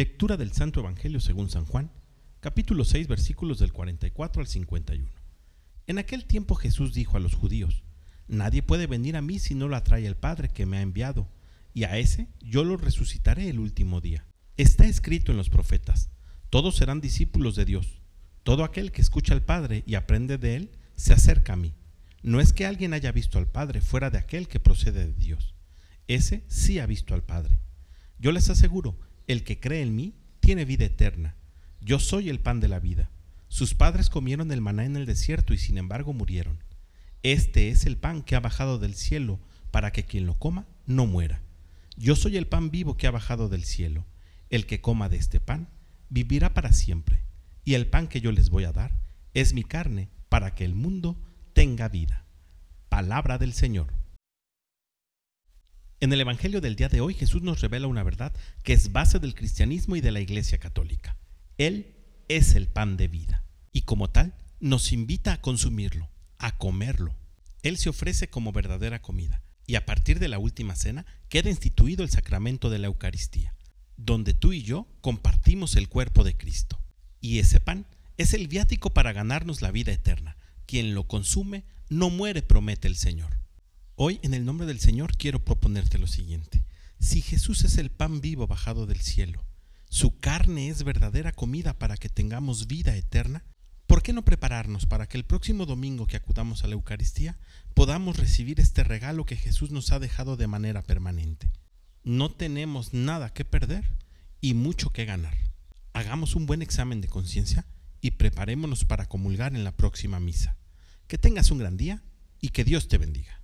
Lectura del Santo Evangelio según San Juan, capítulo 6, versículos del 44 al 51. En aquel tiempo Jesús dijo a los judíos, Nadie puede venir a mí si no lo atrae el Padre que me ha enviado, y a ese yo lo resucitaré el último día. Está escrito en los profetas, todos serán discípulos de Dios. Todo aquel que escucha al Padre y aprende de él, se acerca a mí. No es que alguien haya visto al Padre fuera de aquel que procede de Dios. Ese sí ha visto al Padre. Yo les aseguro, el que cree en mí tiene vida eterna. Yo soy el pan de la vida. Sus padres comieron el maná en el desierto y sin embargo murieron. Este es el pan que ha bajado del cielo para que quien lo coma no muera. Yo soy el pan vivo que ha bajado del cielo. El que coma de este pan vivirá para siempre. Y el pan que yo les voy a dar es mi carne para que el mundo tenga vida. Palabra del Señor. En el Evangelio del día de hoy Jesús nos revela una verdad que es base del cristianismo y de la Iglesia Católica. Él es el pan de vida y como tal nos invita a consumirlo, a comerlo. Él se ofrece como verdadera comida y a partir de la última cena queda instituido el sacramento de la Eucaristía, donde tú y yo compartimos el cuerpo de Cristo. Y ese pan es el viático para ganarnos la vida eterna. Quien lo consume no muere, promete el Señor. Hoy en el nombre del Señor quiero proponerte lo siguiente. Si Jesús es el pan vivo bajado del cielo, su carne es verdadera comida para que tengamos vida eterna, ¿por qué no prepararnos para que el próximo domingo que acudamos a la Eucaristía podamos recibir este regalo que Jesús nos ha dejado de manera permanente? No tenemos nada que perder y mucho que ganar. Hagamos un buen examen de conciencia y preparémonos para comulgar en la próxima misa. Que tengas un gran día y que Dios te bendiga.